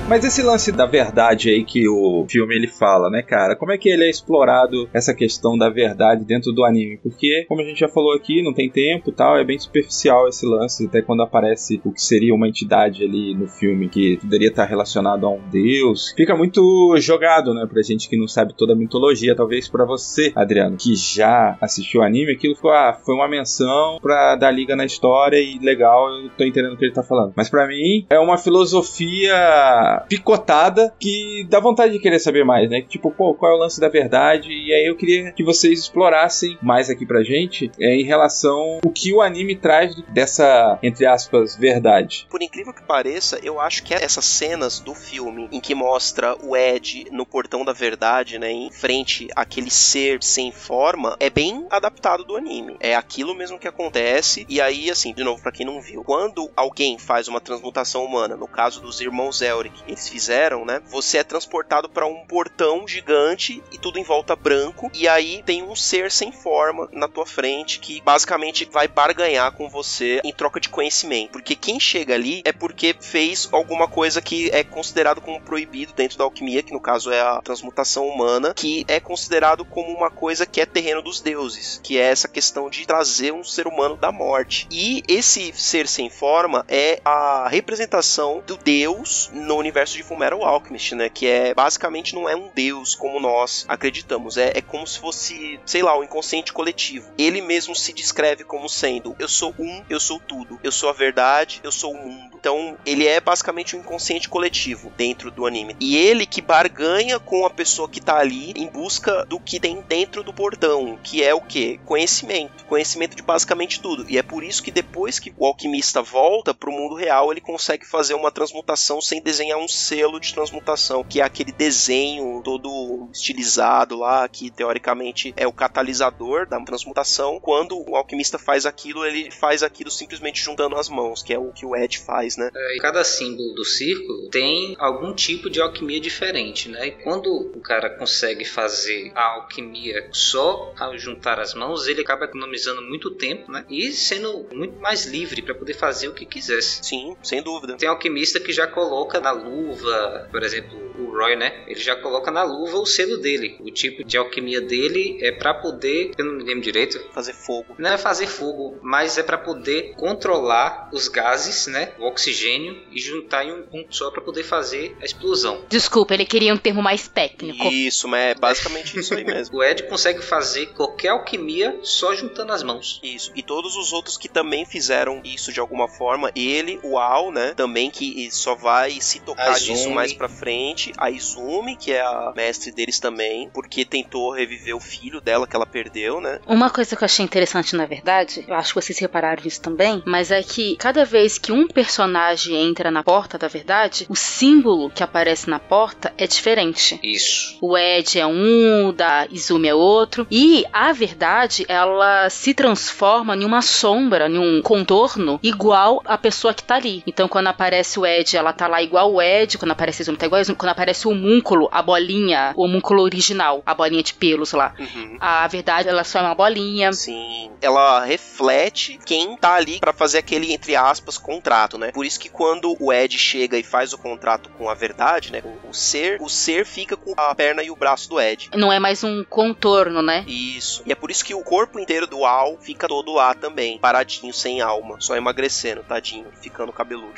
Mas esse lance da verdade aí que o filme ele fala, né, cara? Como é que ele é explorado essa questão da verdade dentro do anime? Porque, como a gente já falou aqui, não tem tempo tal, é bem superficial esse lance, até quando aparece o que seria uma entidade ali no filme que poderia estar relacionado a um deus. Fica muito jogado, né, pra gente que não sabe toda a mitologia. Talvez pra você, Adriano, que já assistiu o anime, aquilo foi, ah, foi uma menção pra dar liga na história e legal, eu tô entendendo o que ele tá falando. Mas pra mim, é uma filosofia picotada que dá vontade de querer saber mais, né? Tipo, pô, qual é o lance da verdade? E aí eu queria que vocês explorassem mais aqui pra gente é, em relação o que o anime traz dessa, entre aspas, verdade. Por incrível que pareça, eu acho que essas cenas do filme em que mostra o Ed no portão da verdade, né, em frente àquele ser sem forma, é bem adaptado do anime. É aquilo mesmo que acontece. E aí, assim, de novo, pra quem não viu, quando alguém faz uma transmutação humana, no caso dos irmãos Elric, eles fizeram, né? Você é transportado para um portão gigante e tudo em volta branco. E aí tem um ser sem forma na tua frente que basicamente vai barganhar com você em troca de conhecimento. Porque quem chega ali é porque fez alguma coisa que é considerado como proibido dentro da alquimia, que no caso é a transmutação humana, que é considerado como uma coisa que é terreno dos deuses, que é essa questão de trazer um ser humano da morte. E esse ser sem forma é a representação do deus no universo universo de Fullmetal Alchemist, né? Que é basicamente não é um deus como nós acreditamos. É, é como se fosse, sei lá, o um inconsciente coletivo. Ele mesmo se descreve como sendo: eu sou um, eu sou tudo, eu sou a verdade, eu sou o mundo. Então, ele é basicamente um inconsciente coletivo dentro do anime. E ele que barganha com a pessoa que tá ali em busca do que tem dentro do portão, que é o que? Conhecimento. Conhecimento de basicamente tudo. E é por isso que depois que o alquimista volta pro mundo real, ele consegue fazer uma transmutação sem desenhar um selo de transmutação, que é aquele desenho todo estilizado lá, que teoricamente é o catalisador da transmutação. Quando o alquimista faz aquilo, ele faz aquilo simplesmente juntando as mãos, que é o que o Ed faz, né? É, cada símbolo do círculo tem algum tipo de alquimia diferente, né? E quando o cara consegue fazer a alquimia só ao juntar as mãos, ele acaba economizando muito tempo, né? E sendo muito mais livre para poder fazer o que quisesse. Sim, sem dúvida. Tem alquimista que já coloca na luva, por exemplo, o Roy, né? Ele já coloca na luva o selo dele. O tipo de alquimia dele é para poder, eu não me lembro direito, fazer fogo. Não é fazer fogo, mas é para poder controlar os gases, né? O oxigênio e juntar em um ponto só para poder fazer a explosão. Desculpa, ele queria um termo mais técnico. Isso, mas é basicamente isso aí mesmo. o Ed consegue fazer qualquer alquimia só juntando as mãos. Isso. E todos os outros que também fizeram isso de alguma forma, ele, o Al, né, também que só vai se tocar disso mais para frente, a Izumi, que é a mestre deles também, porque tentou reviver o filho dela que ela perdeu, né? Uma coisa que eu achei interessante, na verdade, eu acho que vocês repararam isso também, mas é que cada vez que um personagem entra na porta da verdade, o símbolo que aparece na porta é diferente. Isso. O Ed é um, o da Izumi é outro, e a verdade, ela se transforma em uma sombra, em um contorno igual a pessoa que tá ali. Então, quando aparece o Ed, ela tá lá igual o Ed, quando aparece a Izumi tá igual a Izumi, quando aparece o homúnculo, a bolinha, o homúnculo original, a bolinha de pelos lá. Uhum. A verdade, ela só é uma bolinha. Sim. Ela reflete quem tá ali para fazer aquele, entre aspas, contrato, né? Por isso que quando o Ed chega e faz o contrato com a verdade, né? O ser, o ser fica com a perna e o braço do Ed. Não é mais um contorno, né? Isso. E é por isso que o corpo inteiro do Al fica todo lá também, paradinho, sem alma, só emagrecendo, tadinho, ficando cabeludo.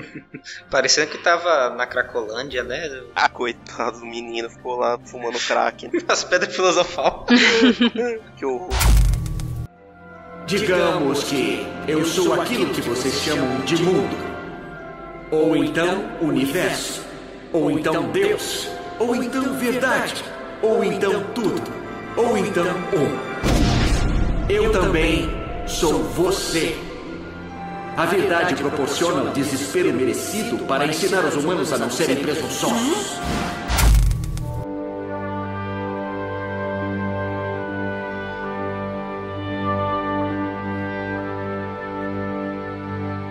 Parecendo que tava na Cracolândia, né? Ah, coitado do menino, ficou lá fumando crack. As pedras filosofal. que horror. Digamos que eu sou aquilo que vocês chamam de mundo. Ou então universo. Ou então Deus. Ou então verdade. Ou então tudo. Ou então um. Eu também sou você. A verdade proporciona o desespero merecido para ensinar os humanos a não serem presunçosos.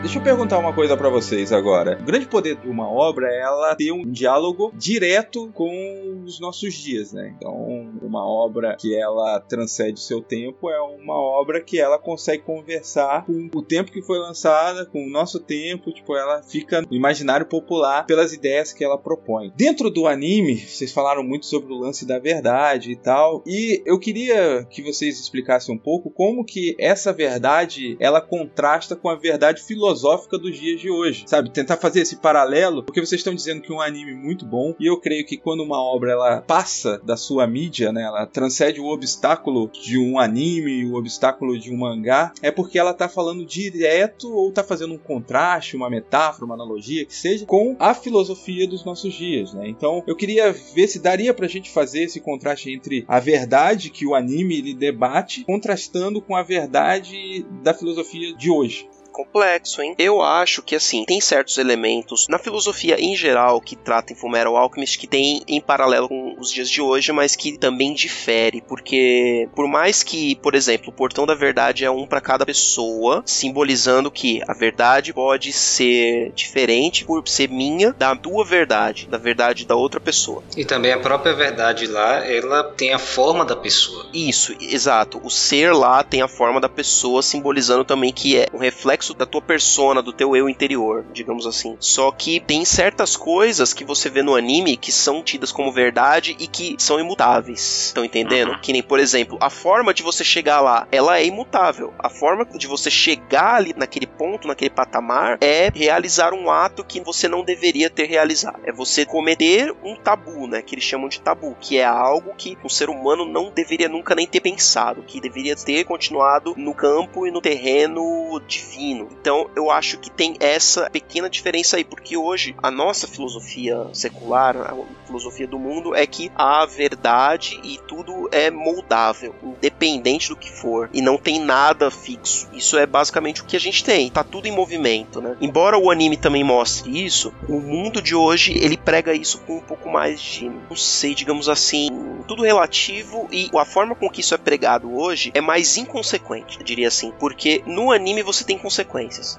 Deixa eu perguntar uma coisa para vocês agora. O grande poder de uma obra é ela ter um diálogo direto com os nossos dias, né? Então, uma obra que ela transcende o seu tempo é uma obra que ela consegue conversar com o tempo que foi lançada, com o nosso tempo, tipo, ela fica no imaginário popular pelas ideias que ela propõe. Dentro do anime, vocês falaram muito sobre o lance da verdade e tal, e eu queria que vocês explicassem um pouco como que essa verdade ela contrasta com a verdade filosófica filosófica dos dias de hoje, sabe? Tentar fazer esse paralelo, porque vocês estão dizendo que é um anime muito bom, e eu creio que quando uma obra ela passa da sua mídia, né, ela transcende o obstáculo de um anime, o obstáculo de um mangá, é porque ela tá falando direto ou tá fazendo um contraste, uma metáfora, uma analogia, que seja, com a filosofia dos nossos dias, né? Então, eu queria ver se daria pra gente fazer esse contraste entre a verdade que o anime ele debate, contrastando com a verdade da filosofia de hoje complexo, hein? Eu acho que, assim, tem certos elementos na filosofia em geral que trata em Fullmetal Alchemist que tem em paralelo com os dias de hoje, mas que também difere, porque por mais que, por exemplo, o portão da verdade é um para cada pessoa, simbolizando que a verdade pode ser diferente por ser minha da tua verdade, da verdade da outra pessoa. E também a própria verdade lá, ela tem a forma da pessoa. Isso, exato. O ser lá tem a forma da pessoa, simbolizando também que é um reflexo reflexo da tua persona, do teu eu interior, digamos assim. Só que tem certas coisas que você vê no anime que são tidas como verdade e que são imutáveis. Estão entendendo? Que nem, por exemplo, a forma de você chegar lá, ela é imutável. A forma de você chegar ali naquele ponto, naquele patamar, é realizar um ato que você não deveria ter realizado. É você cometer um tabu, né? Que eles chamam de tabu, que é algo que um ser humano não deveria nunca nem ter pensado, que deveria ter continuado no campo e no terreno divino. Então, eu acho que tem essa pequena diferença aí, porque hoje a nossa filosofia secular, a filosofia do mundo é que a verdade e tudo é moldável, independente do que for, e não tem nada fixo. Isso é basicamente o que a gente tem. Tá tudo em movimento, né? Embora o anime também mostre isso, o mundo de hoje ele prega isso com um pouco mais de, não sei, digamos assim, tudo relativo e a forma com que isso é pregado hoje é mais inconsequente, eu diria assim, porque no anime você tem consequências.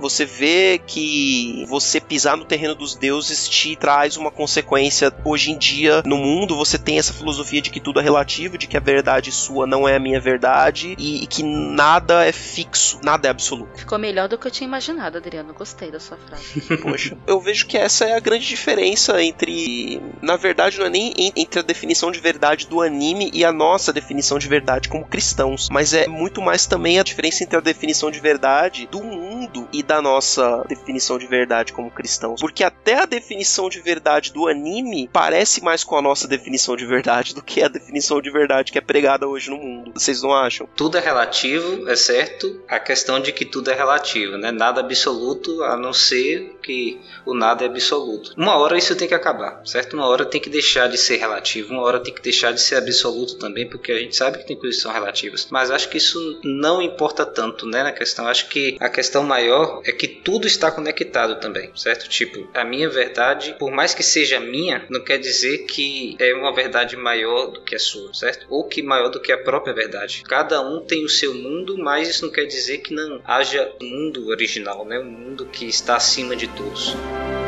Você vê que você pisar no terreno dos deuses te traz uma consequência hoje em dia no mundo. Você tem essa filosofia de que tudo é relativo, de que a verdade sua não é a minha verdade e, e que nada é fixo, nada é absoluto. Ficou melhor do que eu tinha imaginado, Adriano. Gostei da sua frase. Poxa, eu vejo que essa é a grande diferença entre. Na verdade, não é nem en- entre a definição de verdade do anime e a nossa definição de verdade como cristãos, mas é muito mais também a diferença entre a definição de verdade do mundo e da nossa definição de verdade como cristãos. Porque até a definição de verdade do anime parece mais com a nossa definição de verdade do que a definição de verdade que é pregada hoje no mundo. Vocês não acham? Tudo é relativo, exceto a questão de que tudo é relativo, né? Nada absoluto a não ser que o nada é absoluto. Uma hora isso tem que acabar, certo? Uma hora tem que deixar de ser relativo, uma hora tem que deixar de ser absoluto também, porque a gente sabe que tem coisas que são relativas. Mas acho que isso não importa tanto, né, na questão. Acho que a questão maior é que tudo está conectado também, certo? Tipo, a minha verdade, por mais que seja minha, não quer dizer que é uma verdade maior do que a sua, certo? Ou que maior do que a própria verdade. Cada um tem o seu mundo, mas isso não quer dizer que não haja um mundo original, né? Um mundo que está acima de todos.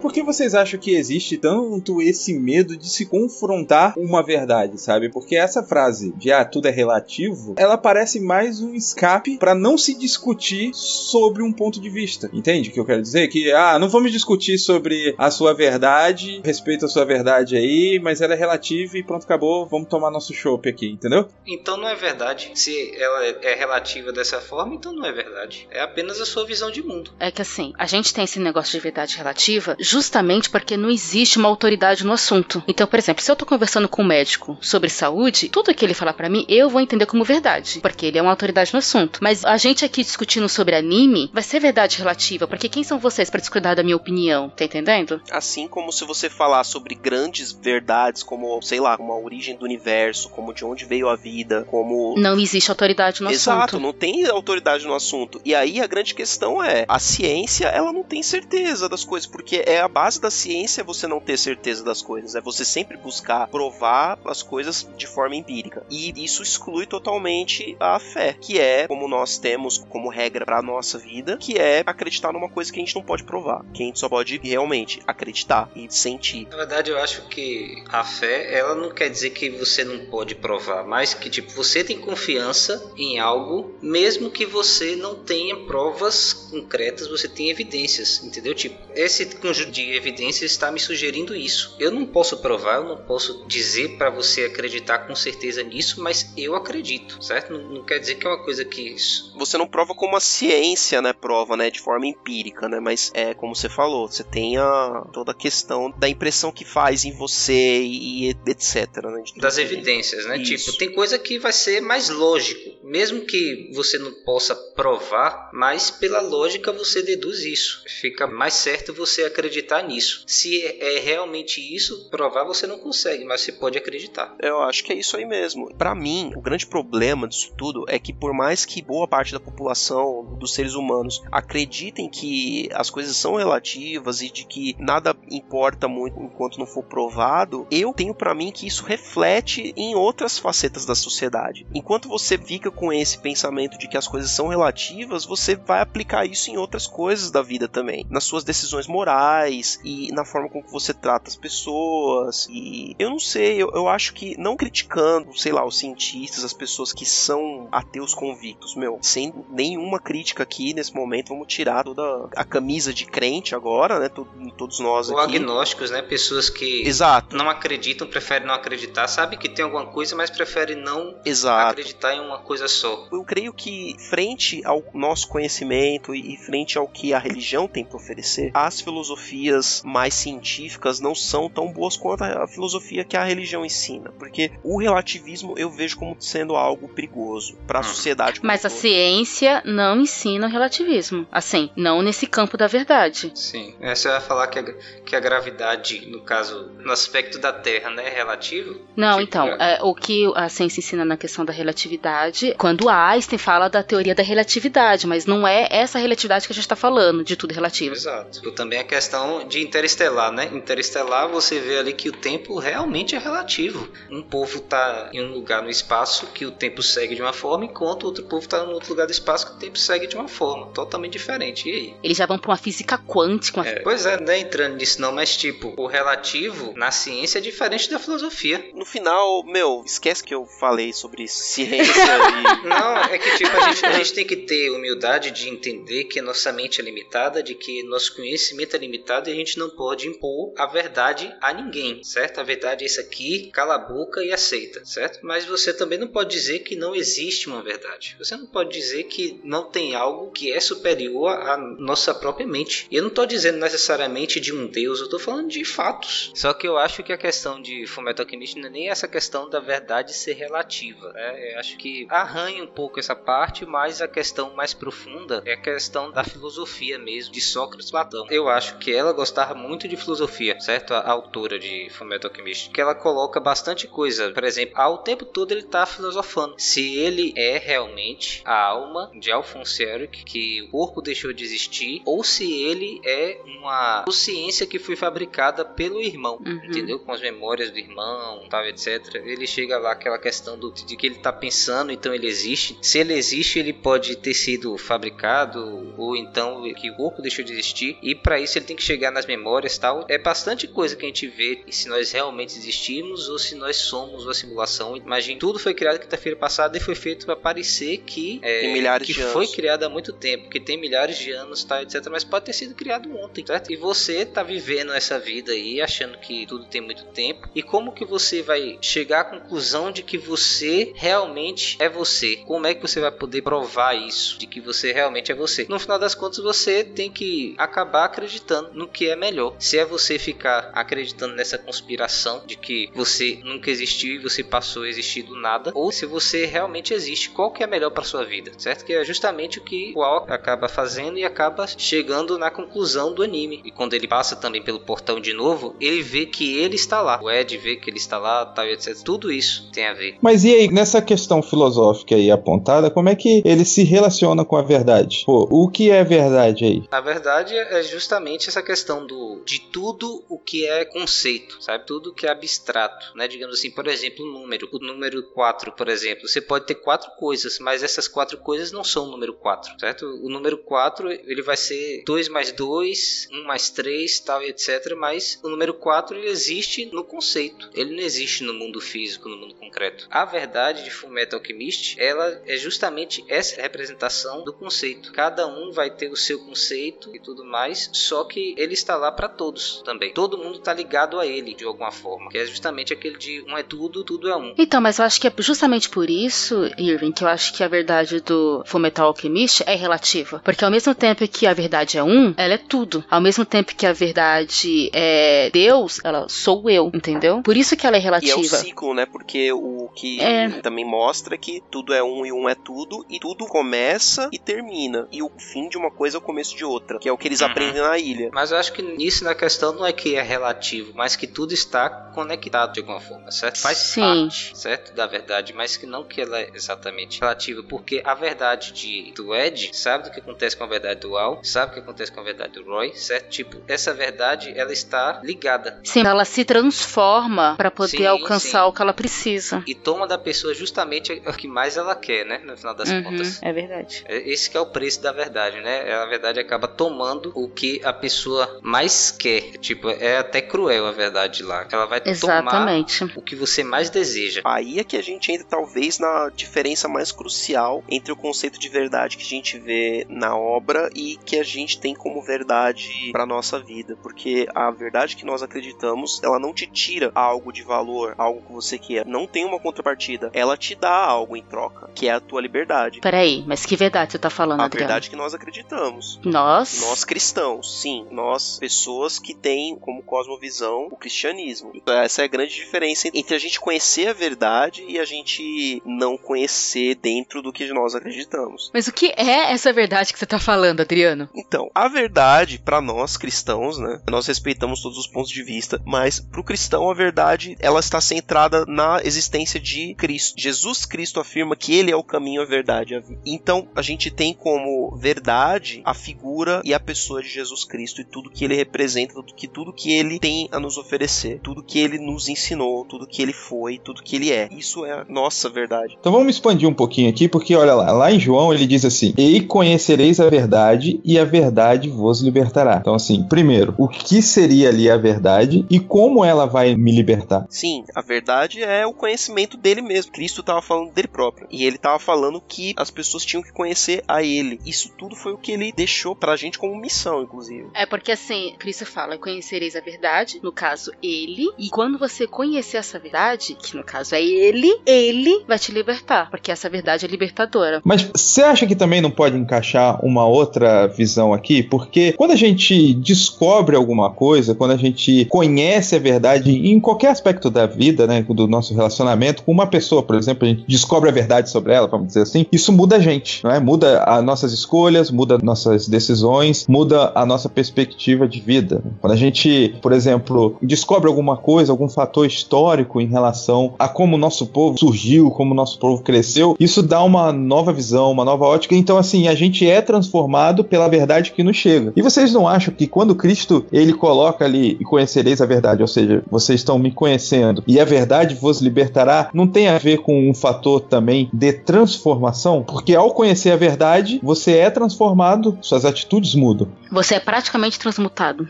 Por que vocês acham que existe tanto esse medo de se confrontar uma verdade, sabe? Porque essa frase de ah, tudo é relativo, ela parece mais um escape para não se discutir sobre um ponto de vista. Entende o que eu quero dizer? Que ah, não vamos discutir sobre a sua verdade, respeito a sua verdade aí, mas ela é relativa e pronto, acabou, vamos tomar nosso chopp aqui, entendeu? Então não é verdade. Se ela é relativa dessa forma, então não é verdade. É apenas a sua visão de mundo. É que assim, a gente tem esse negócio de verdade relativa justamente porque não existe uma autoridade no assunto. Então, por exemplo, se eu tô conversando com um médico sobre saúde, tudo que ele falar pra mim, eu vou entender como verdade, porque ele é uma autoridade no assunto. Mas a gente aqui discutindo sobre anime, vai ser verdade relativa, porque quem são vocês pra discordar da minha opinião? Tá entendendo? Assim como se você falar sobre grandes verdades, como, sei lá, como a origem do universo, como de onde veio a vida, como. Não existe autoridade no Exato, assunto. não tem autoridade no assunto. E aí a grande questão é: a ciência, ela não tem certeza das coisas, porque é a base da ciência você não ter certeza das coisas, é você sempre buscar provar as coisas de forma empírica. E isso exclui totalmente a fé, que é como nós temos como regra para nossa vida, que é acreditar numa coisa que a gente não pode provar, que a gente só pode realmente acreditar e sentir. Na verdade, eu acho que a fé, ela não quer dizer que você não pode provar, mas que tipo, você tem confiança em algo, mesmo que você não tenha provas concretas, você tem evidências, entendeu? Tipo, esse conjunto de evidências está me sugerindo isso. Eu não posso provar, eu não posso dizer para você acreditar com certeza nisso, mas eu acredito, certo? Não, não quer dizer que é uma coisa que Você não prova como a ciência, né, prova, né, de forma empírica, né, mas é como você falou, você tem a, toda a questão da impressão que faz em você e etc, né, das evidências, né? Isso. Tipo, tem coisa que vai ser mais lógico mesmo que você não possa provar, mas pela lógica você deduz isso. Fica mais certo você acreditar nisso. Se é realmente isso, provar você não consegue, mas você pode acreditar. Eu acho que é isso aí mesmo. Para mim, o grande problema disso tudo é que por mais que boa parte da população dos seres humanos acreditem que as coisas são relativas e de que nada importa muito enquanto não for provado, eu tenho para mim que isso reflete em outras facetas da sociedade. Enquanto você fica com esse pensamento de que as coisas são relativas, você vai aplicar isso em outras coisas da vida também, nas suas decisões morais e na forma com que você trata as pessoas. E eu não sei, eu, eu acho que não criticando, sei lá, os cientistas, as pessoas que são ateus convictos, meu, sem nenhuma crítica aqui nesse momento, vamos tirar toda a camisa de crente agora, né? Todos nós Ou aqui. agnósticos, né? Pessoas que Exato. não acreditam, preferem não acreditar, sabe que tem alguma coisa, mas preferem não Exato. acreditar em uma coisa só. Eu creio que, frente ao nosso conhecimento e frente ao que a religião tem para oferecer, as filosofias mais científicas não são tão boas quanto a filosofia que a religião ensina, porque o relativismo eu vejo como sendo algo perigoso para a sociedade. Mas a ciência não ensina o relativismo. Assim, não nesse campo da verdade. Sim. É, você vai falar que a, que a gravidade, no caso, no aspecto da Terra, né, é relativo? Não, Tipo, então, é- é, o que a ciência ensina na questão da relatividade, quando Einstein fala da teoria da relatividade, mas não é essa relatividade que a gente está falando, de tudo relativo. Exato. Também a questão de interestelar, né? Interestelar, você vê ali que o tempo realmente é relativo. Um povo tá em um lugar no espaço que o tempo segue de uma forma, enquanto outro povo tá em outro lugar do espaço que o tempo segue de uma forma totalmente diferente. E aí? Eles já vão para uma física quântica. uma- É, pois é, não é entrando nisso não, mas tipo, o relativo na ciência é diferente da filosofia. No final, meu, esquece que eu falei sobre ciência e Não, é que tipo, a gente, a gente tem que ter humildade de entender que a nossa mente é limitada, de que nosso conhecimento é limitado e a gente não pode impor a verdade a ninguém, certo? A verdade é isso aqui, cala a boca e aceita, certo? Mas você também não pode dizer que não existe uma verdade. Você não pode dizer que não tem algo que é superior à nossa própria mente. E eu não estou dizendo necessariamente de um Deus, eu estou falando de fatos. Só que eu acho que a questão de Fullmetal Alchemist não é nem essa questão da verdade ser relativa. Né? Eu acho que arranha um pouco essa parte, mas a questão mais profunda é a questão da filosofia mesmo, de Sócrates Platão. Eu acho que ela gostava muito de filosofia, certo? A, a autora de Fullmetal Alchemist, que ela coloca bastante coisa. Por exemplo, ao tempo todo ele está filosofando. Se ele é realmente a alma de Alphonse Eric, que o corpo deixou de existir, ou se ele é uma consciência que foi fabricada pelo irmão, Uhum. entendeu? Com as memórias do irmão, tal, etc. Ele chega lá aquela questão do, de que ele está pensando, então ele existe. Se ele existe, ele pode ter sido fabricado, ou então que o corpo deixou de existir. E para isso ele tem que chegar nas memórias, tal. É bastante coisa que a gente vê se nós realmente existimos ou se nós somos uma simulação. Imagine, tudo foi criado quinta-feira passada e foi feito para parecer que é, Tem milhares que de foi anos. criado há muito tempo, que tem milhares de anos, tal, etc. Mas pode ter sido criado ontem, certo? E você tá vivendo essa vida aí, achando que tudo tem muito tempo. E como que você vai chegar à conclusão de que você realmente é você? Como é que você vai poder provar isso? De que você realmente é você? No final das contas, você tem que acabar acreditando no que é melhor. Se é você ficar acreditando nessa conspiração de que você nunca existiu e você passou a existir do nada, ou se você realmente existe, qual que é melhor para sua vida, certo? Que é justamente o que o Ao acaba fazendo e acaba chegando na conclusão do anime. E quando ele passa também pelo portão de novo, ele vê que ele está lá. O Ed vê que ele está lá, tal e etc. Tudo isso tem a ver. Mas e aí, nessa questão filosófica aí apontada, como é que ele se relaciona com a verdade? Pô, o que é verdade aí? Na verdade, é justamente essa questão do de tudo o que é conceito, sabe? Tudo que é abstrato, né? Digamos assim, por exemplo, o número. O número 4, por exemplo. Você pode ter quatro coisas, mas essas quatro coisas não são o número 4, certo? O número 4, ele vai ser 2 mais 2, 1 mais 3, tal e etc. Mas o número 4, ele existe no conceito. Ele não existe no mundo físico, no mundo concreto. A verdade de Fullmetal Alchemist, ela é justamente essa representação do conceito. Cada um vai ter o seu conceito e tudo mais, só que ele está lá para todos também. Todo mundo está ligado a ele de alguma forma, que é justamente aquele de um é tudo, tudo é um. Então, mas eu acho que é justamente por isso, Irving, que eu acho que a verdade do Fullmetal Alchemist é relativa. Porque ao mesmo tempo que a verdade é um, ela é tudo. Ao mesmo tempo que a verdade é Deus, ela sou eu, entendeu? Por isso que ela é E é relativa. o ciclo, né? Porque o que É. também mostra é que tudo é um e um é tudo, e tudo começa e termina. E o fim de uma coisa é o começo de outra, que é o que eles Uhum. aprendem na ilha. Mas eu acho que nisso na questão não é que é relativo, mas que tudo está conectado de alguma forma, certo? Faz Sim. parte, certo? Da verdade, mas que não que ela é exatamente relativa, porque a verdade de, do Ed sabe do que acontece com a verdade do Al, sabe o que acontece com a verdade do Roy, certo? Tipo, essa verdade, ela está ligada. Sim, ela se transforma pra poder Sim, alcançar sim. o que ela precisa. E toma da pessoa justamente o que mais ela quer, né? No final das Uhum, contas. é verdade. É- Esse que é o preço da verdade, né? A verdade acaba tomando o que a pessoa mais quer. Tipo, é até cruel a verdade lá. Ela vai Exatamente. tomar o que você mais deseja. Aí é que a gente entra talvez na diferença mais crucial entre o conceito de verdade que a gente vê na obra e que a gente tem como verdade para nossa vida, porque a verdade que nós acreditamos, ela não te tira algo de valor, algo que você quer, não tem uma contrapartida, ela te dá algo troca, que é a tua liberdade. Peraí, mas que verdade você tá falando, A Adriano? verdade que nós acreditamos. Nós? Nós cristãos, sim. Nós, pessoas que têm como cosmovisão o cristianismo. Então, essa é a grande diferença entre a gente conhecer a verdade e a gente não conhecer dentro do que nós acreditamos. Mas o que é essa verdade que você tá falando, Adriano? Então, a verdade para nós cristãos, né? Nós respeitamos todos os pontos de vista, mas pro cristão a verdade, ela está centrada na existência de Cristo. Jesus Cristo afirma que ele é o caminho, a verdade e a vida. Então, a gente tem como verdade a figura e a pessoa de Jesus Cristo e tudo que ele representa, tudo que tudo que ele tem a nos oferecer, tudo que ele nos ensinou, tudo que ele foi, tudo que ele é. Isso é a nossa verdade. Então vamos expandir um pouquinho aqui, porque olha lá, lá em João ele diz assim: E conhecereis a verdade, e a verdade vos libertará. Então, assim, primeiro, o que seria ali a verdade e como ela vai me libertar? Sim, a verdade é o conhecimento dele mesmo. Cristo estava falando dele próprio. E ele estava falando que as pessoas tinham que conhecer a ele. Isso tudo foi o que ele deixou pra gente como missão, inclusive. É porque assim, Cristo fala, conhecereis a verdade, no caso ele, e quando você conhecer essa verdade, que no caso é ele, ele vai te libertar, porque essa verdade é libertadora. Mas você acha que também não pode encaixar uma outra visão aqui? Porque quando a gente descobre alguma coisa, quando a gente conhece a verdade em qualquer aspecto da vida, né, do nosso relacionamento com uma pessoa, por exemplo, a gente descobre a verdade sobre ela, vamos dizer assim, isso muda a gente, não é? Muda as nossas escolhas, muda nossas decisões, muda a nossa perspectiva de vida. Quando a gente, por exemplo, descobre alguma coisa, algum fator histórico em relação a como o nosso povo surgiu, como o nosso povo cresceu, isso dá uma nova visão, uma nova ótica. Então, assim, a gente é transformado pela verdade que nos chega. E vocês não acham que quando Cristo ele coloca ali e conhecereis a verdade, ou seja, vocês estão me conhecendo e a verdade vos libertará, não tem a ver com um fator também de transformação? Porque ao conhecer a verdade, você é transformado, suas atitudes mudam. Você é praticamente transmutado.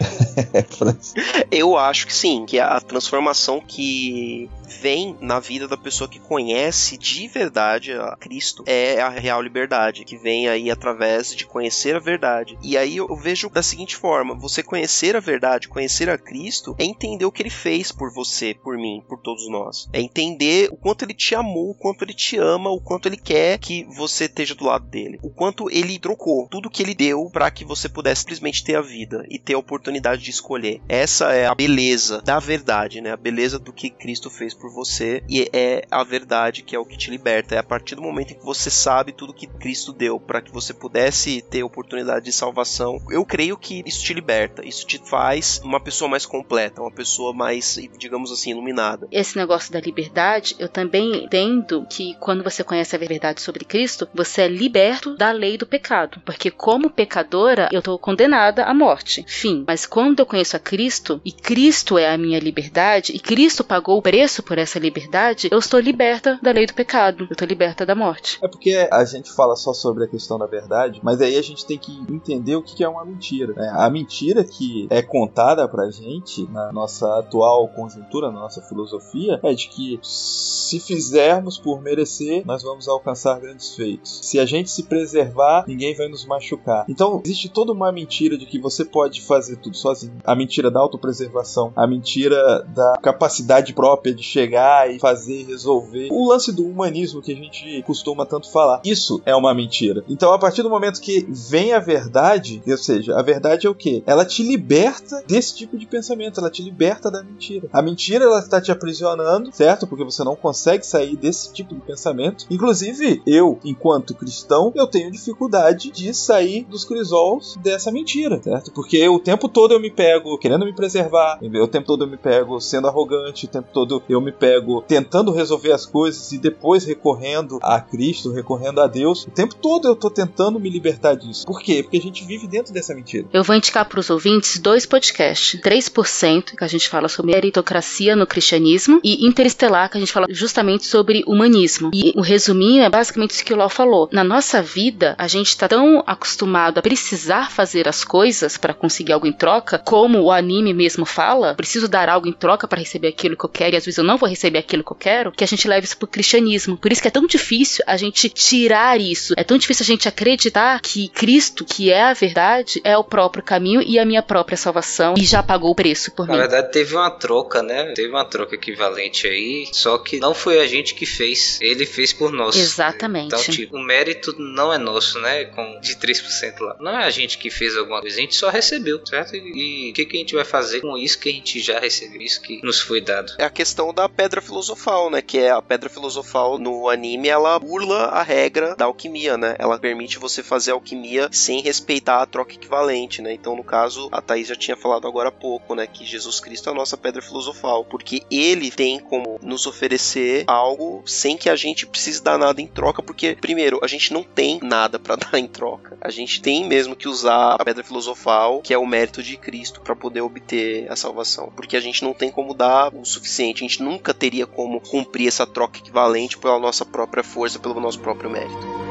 Eu acho que sim, que a transformação que vem na vida da pessoa que conhece de verdade a Cristo é a real liberdade, que vem aí através de conhecer a verdade. E aí eu vejo da seguinte forma: você conhecer a verdade, conhecer a Cristo, é entender o que ele fez por você, por mim, por todos nós. É entender o quanto ele te amou, o quanto ele te ama, o quanto ele quer que você esteja do lado dele, o quanto ele trocou tudo que ele deu para que você pudesse simplesmente ter a vida e ter a oportunidade de escolher. Essa é a beleza da verdade, né? A beleza do que Cristo fez por você e é a verdade que é o que te liberta. É a partir do momento em que você sabe tudo que Cristo deu para que você pudesse ter oportunidade de salvação. Eu creio que isso te liberta, isso te faz uma pessoa mais completa, uma pessoa mais, digamos assim, iluminada. Esse negócio da liberdade, eu também entendo que quando você conhece a verdade sobre Cristo, você é liberto da lei do pecado. Porque como pecadora, eu tô condenada à morte. Fim. Mas quando eu conheço a Cristo, e Cristo é a minha liberdade, e Cristo pagou o preço por essa liberdade, eu estou liberta da lei do pecado. Eu estou liberta da morte. É porque a gente fala só sobre a questão da verdade, mas aí a gente tem que entender o que é uma mentira. né? A mentira que é contada pra gente na nossa atual conjuntura, na nossa filosofia, é de que se fizermos por merecer, nós vamos alcançar grandes feitos. Se a gente se preservar, ninguém vai nos machucar. Então existe toda uma mentira de que você pode fazer tudo sozinho. A mentira da autopreservação, a mentira da capacidade própria de chegar e fazer, resolver. O lance do humanismo que a gente costuma tanto falar. Isso é uma mentira. Então, a partir do momento que vem a verdade, ou seja, a verdade é o que? Ela te liberta desse tipo de pensamento, ela te liberta da mentira. A mentira ela está te aprisionando, certo? Porque você não consegue sair desse tipo de pensamento pensamento. Inclusive, eu, enquanto cristão, eu tenho dificuldade de sair dos crisols dessa mentira, certo? Porque o tempo todo eu me pego querendo me preservar, o tempo todo eu me pego sendo arrogante, o tempo todo eu me pego tentando resolver as coisas e depois recorrendo a Cristo, recorrendo a Deus. O tempo todo eu tô tentando me libertar disso. Por quê? Porque a gente vive dentro dessa mentira. Eu vou indicar para os ouvintes dois podcasts: 3%, que a gente fala sobre meritocracia no cristianismo, e Interestelar, que a gente fala justamente sobre humanismo. E o resuminho é basicamente isso que o Lau falou. Na nossa vida, a gente está tão acostumado a precisar fazer as coisas para conseguir algo em troca, como o anime mesmo fala, preciso dar algo em troca para receber aquilo que eu quero e às vezes eu não vou receber aquilo que eu quero, que a gente leva isso pro cristianismo. Por isso que é tão difícil a gente tirar isso. É tão difícil a gente acreditar que Cristo, que é a verdade, é o próprio caminho e a minha própria salvação e já pagou o preço por Na mim. verdade, teve uma troca, né? Teve uma troca equivalente aí, só que não foi a gente que fez, ele fez por nós. Exatamente. Então, tipo, o mérito não é nosso, né? Com de 3% lá. Não é a gente que fez alguma coisa, a gente só recebeu, certo? E o que, que a gente vai fazer com isso que a gente já recebeu, isso que nos foi dado? É a questão da pedra filosofal, né? Que é a pedra filosofal no anime, ela burla a regra da alquimia, né? Ela permite você fazer alquimia sem respeitar a troca equivalente, né? Então, no caso, a Thaís já tinha falado agora há pouco, né? Que Jesus Cristo é a nossa pedra filosofal, porque ele tem como nos oferecer algo sem que a gente precise dar nada em troca, porque, primeiro, a gente não tem nada para dar em troca. A gente tem mesmo que usar a pedra filosofal, que é o mérito de Cristo, para poder obter a salvação, porque a gente não tem como dar o suficiente, a gente nunca teria como cumprir essa troca equivalente pela nossa própria força, pelo nosso próprio mérito.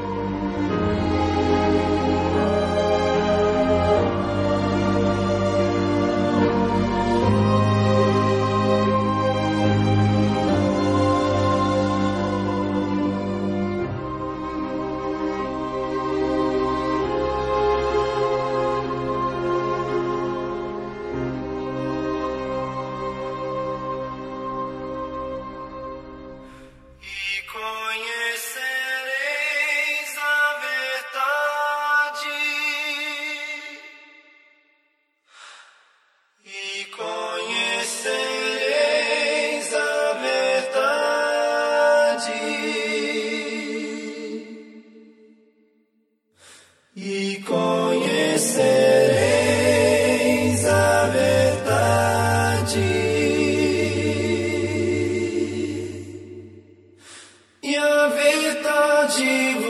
Verdade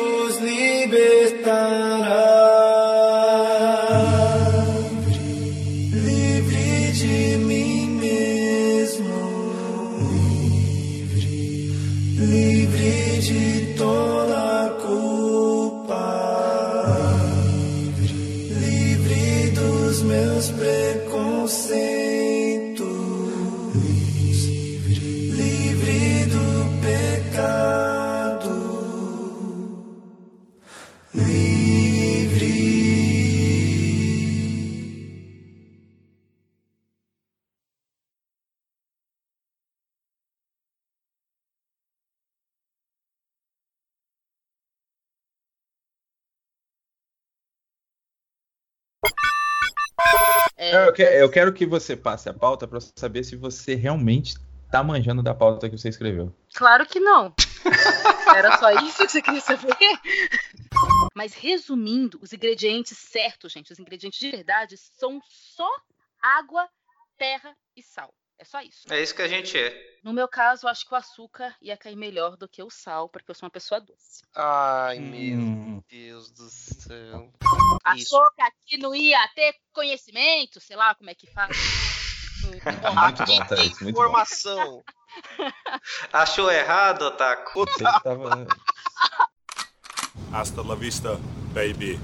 Eu, que- eu quero que você passe a pauta pra eu saber se você realmente tá manjando da pauta que você escreveu. Claro que não. Era só isso que você queria saber? Mas resumindo, os ingredientes certos, gente, os ingredientes de verdade são só água, terra e sal. É só isso. É isso que a gente é. No meu caso, acho que o açúcar ia cair melhor do que o sal, porque eu sou uma pessoa doce. Ai, Hum. meu Deus do céu. Isso. Açúcar que não ia ter conhecimento, sei lá como é que faz. Muito bom, Thaís, muito bom. Informação. Achou errado, Otaku? Você tava- Hasta la vista, baby.